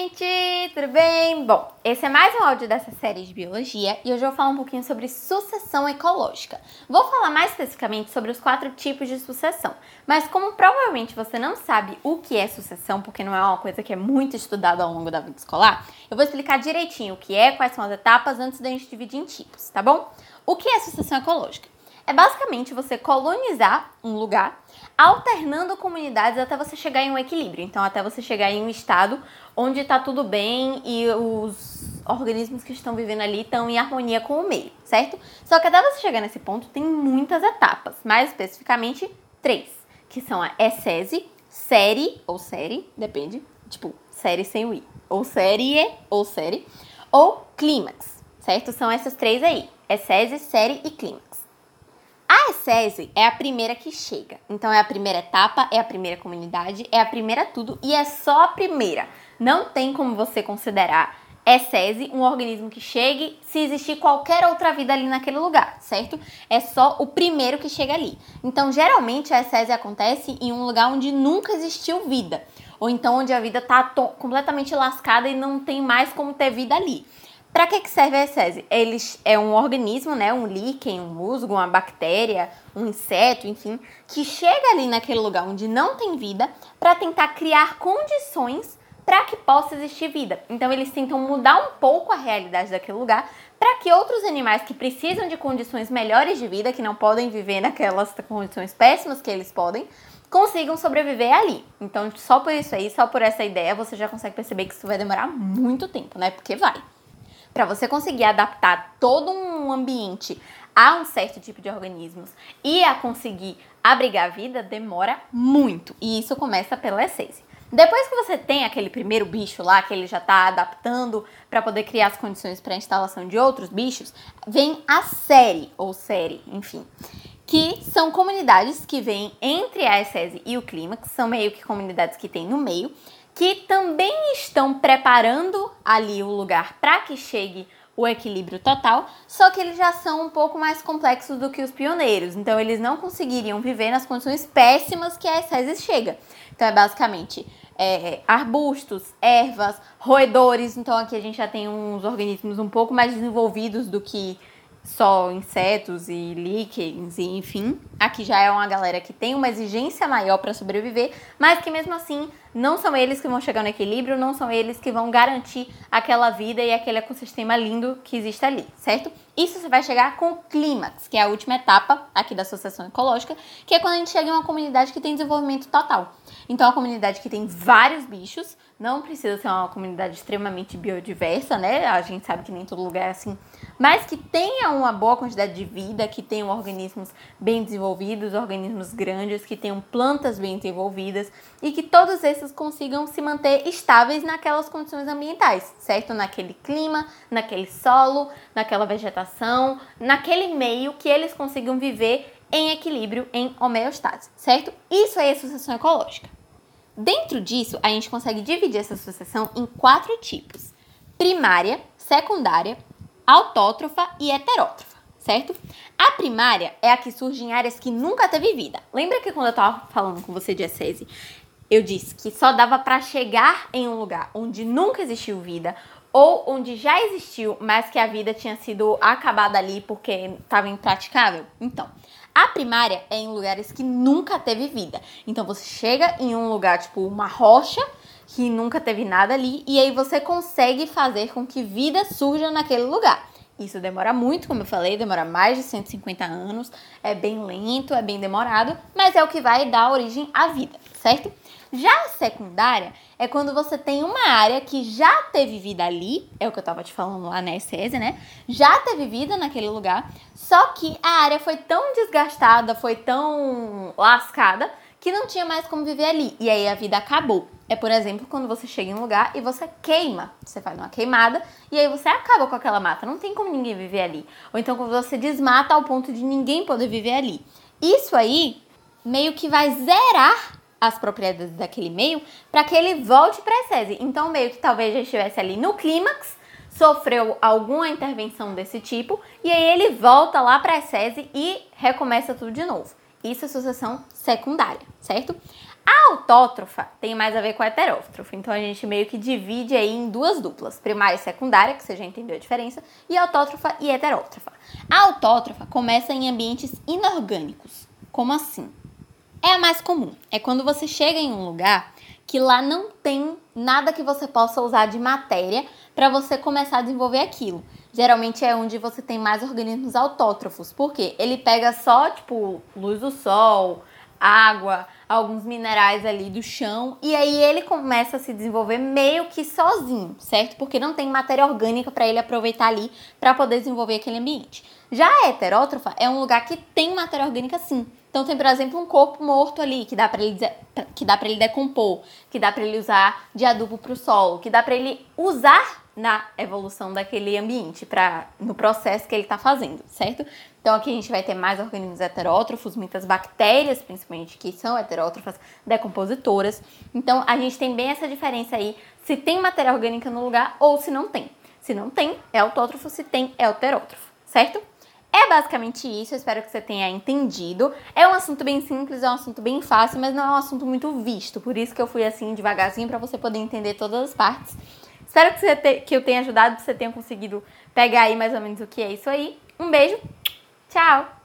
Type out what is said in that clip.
gente! Tudo bem? Bom, esse é mais um áudio dessa série de biologia e hoje eu vou falar um pouquinho sobre sucessão ecológica. Vou falar mais especificamente sobre os quatro tipos de sucessão, mas como provavelmente você não sabe o que é sucessão, porque não é uma coisa que é muito estudada ao longo da vida escolar, eu vou explicar direitinho o que é, quais são as etapas antes da gente dividir em tipos, tá bom? O que é sucessão ecológica? É basicamente você colonizar um lugar, alternando comunidades até você chegar em um equilíbrio. Então, até você chegar em um estado onde está tudo bem e os organismos que estão vivendo ali estão em harmonia com o meio, certo? Só que até você chegar nesse ponto tem muitas etapas, mais especificamente três, que são a essese, série ou série, depende, tipo, série sem o i, ou série ou série, ou clímax, certo? São essas três aí, essese, série e clímax. A ESESI é a primeira que chega. Então é a primeira etapa, é a primeira comunidade, é a primeira tudo e é só a primeira. Não tem como você considerar ESESI um organismo que chegue se existir qualquer outra vida ali naquele lugar, certo? É só o primeiro que chega ali. Então, geralmente a ESESI acontece em um lugar onde nunca existiu vida, ou então onde a vida está completamente lascada e não tem mais como ter vida ali. Para que, que serve a ESESI? Eles é um organismo, né, um líquen, um musgo, uma bactéria, um inseto, enfim, que chega ali naquele lugar onde não tem vida para tentar criar condições para que possa existir vida. Então eles tentam mudar um pouco a realidade daquele lugar para que outros animais que precisam de condições melhores de vida, que não podem viver naquelas condições péssimas que eles podem, consigam sobreviver ali. Então, só por isso aí, só por essa ideia, você já consegue perceber que isso vai demorar muito tempo, né? Porque vai para você conseguir adaptar todo um ambiente a um certo tipo de organismos e a conseguir abrigar a vida, demora muito. E isso começa pela essência. Depois que você tem aquele primeiro bicho lá, que ele já está adaptando para poder criar as condições para a instalação de outros bichos, vem a série, ou série, enfim. Que são comunidades que vêm entre a essese e o clímax, são meio que comunidades que tem no meio, que também estão preparando ali o lugar para que chegue o equilíbrio total, só que eles já são um pouco mais complexos do que os pioneiros, então eles não conseguiriam viver nas condições péssimas que a Essésis chega. Então é basicamente é, arbustos, ervas, roedores, então aqui a gente já tem uns organismos um pouco mais desenvolvidos do que só insetos e líquens e enfim. Aqui já é uma galera que tem uma exigência maior para sobreviver, mas que mesmo assim não são eles que vão chegar no equilíbrio, não são eles que vão garantir aquela vida e aquele ecossistema lindo que existe ali, certo? Isso você vai chegar com o clímax, que é a última etapa aqui da associação ecológica, que é quando a gente chega em uma comunidade que tem desenvolvimento total. Então, a comunidade que tem vários bichos, não precisa ser uma comunidade extremamente biodiversa, né? A gente sabe que nem todo lugar é assim, mas que tenha uma boa quantidade de vida, que tenham organismos bem desenvolvidos, organismos grandes, que tenham plantas bem desenvolvidas e que todos esses consigam se manter estáveis naquelas condições ambientais, certo? Naquele clima, naquele solo, naquela vegetação, naquele meio que eles consigam viver em equilíbrio, em homeostase, certo? Isso é a sucessão ecológica. Dentro disso, a gente consegue dividir essa sucessão em quatro tipos: primária, secundária, autótrofa e heterótrofa, certo? A primária é a que surge em áreas que nunca teve vida. Lembra que quando eu estava falando com você de essese, eu disse que só dava para chegar em um lugar onde nunca existiu vida ou onde já existiu, mas que a vida tinha sido acabada ali porque estava impraticável? Então, a primária é em lugares que nunca teve vida. Então você chega em um lugar tipo uma rocha que nunca teve nada ali e aí você consegue fazer com que vida surja naquele lugar. Isso demora muito, como eu falei, demora mais de 150 anos, é bem lento, é bem demorado, mas é o que vai dar origem à vida, certo? Já a secundária é quando você tem uma área que já teve vida ali, é o que eu tava te falando lá na ESESE, né? Já teve vida naquele lugar, só que a área foi tão desgastada, foi tão lascada, que não tinha mais como viver ali. E aí a vida acabou. É, por exemplo, quando você chega em um lugar e você queima. Você faz uma queimada e aí você acaba com aquela mata. Não tem como ninguém viver ali. Ou então quando você desmata ao ponto de ninguém poder viver ali. Isso aí meio que vai zerar as propriedades daquele meio para que ele volte para a. Então, meio que talvez já estivesse ali no clímax, sofreu alguma intervenção desse tipo e aí ele volta lá para a e recomeça tudo de novo. Isso é sucessão secundária, certo? A autótrofa tem mais a ver com a heterótrofa, então a gente meio que divide aí em duas duplas, primária e secundária, que você já entendeu a diferença, e autótrofa e heterótrofa. A autótrofa começa em ambientes inorgânicos. Como assim? É a mais comum. É quando você chega em um lugar que lá não tem nada que você possa usar de matéria para você começar a desenvolver aquilo. Geralmente é onde você tem mais organismos autótrofos, porque ele pega só, tipo, luz do sol, água, alguns minerais ali do chão e aí ele começa a se desenvolver meio que sozinho, certo? Porque não tem matéria orgânica para ele aproveitar ali para poder desenvolver aquele ambiente. Já a heterótrofa é um lugar que tem matéria orgânica sim. Então tem, por exemplo, um corpo morto ali que dá para ele que dá para ele decompor, que dá para ele usar de adubo para o solo, que dá para ele usar na evolução daquele ambiente, para no processo que ele está fazendo, certo? Então aqui a gente vai ter mais organismos heterótrofos, muitas bactérias, principalmente, que são heterótrofas decompositoras. Então a gente tem bem essa diferença aí, se tem matéria orgânica no lugar ou se não tem. Se não tem, é autótrofo, se tem, é heterótrofo, certo? É basicamente isso, eu espero que você tenha entendido. É um assunto bem simples, é um assunto bem fácil, mas não é um assunto muito visto. Por isso que eu fui assim devagarzinho para você poder entender todas as partes. Espero que, te, que eu tenha ajudado, que você tenha conseguido pegar aí mais ou menos o que é isso aí. Um beijo, tchau!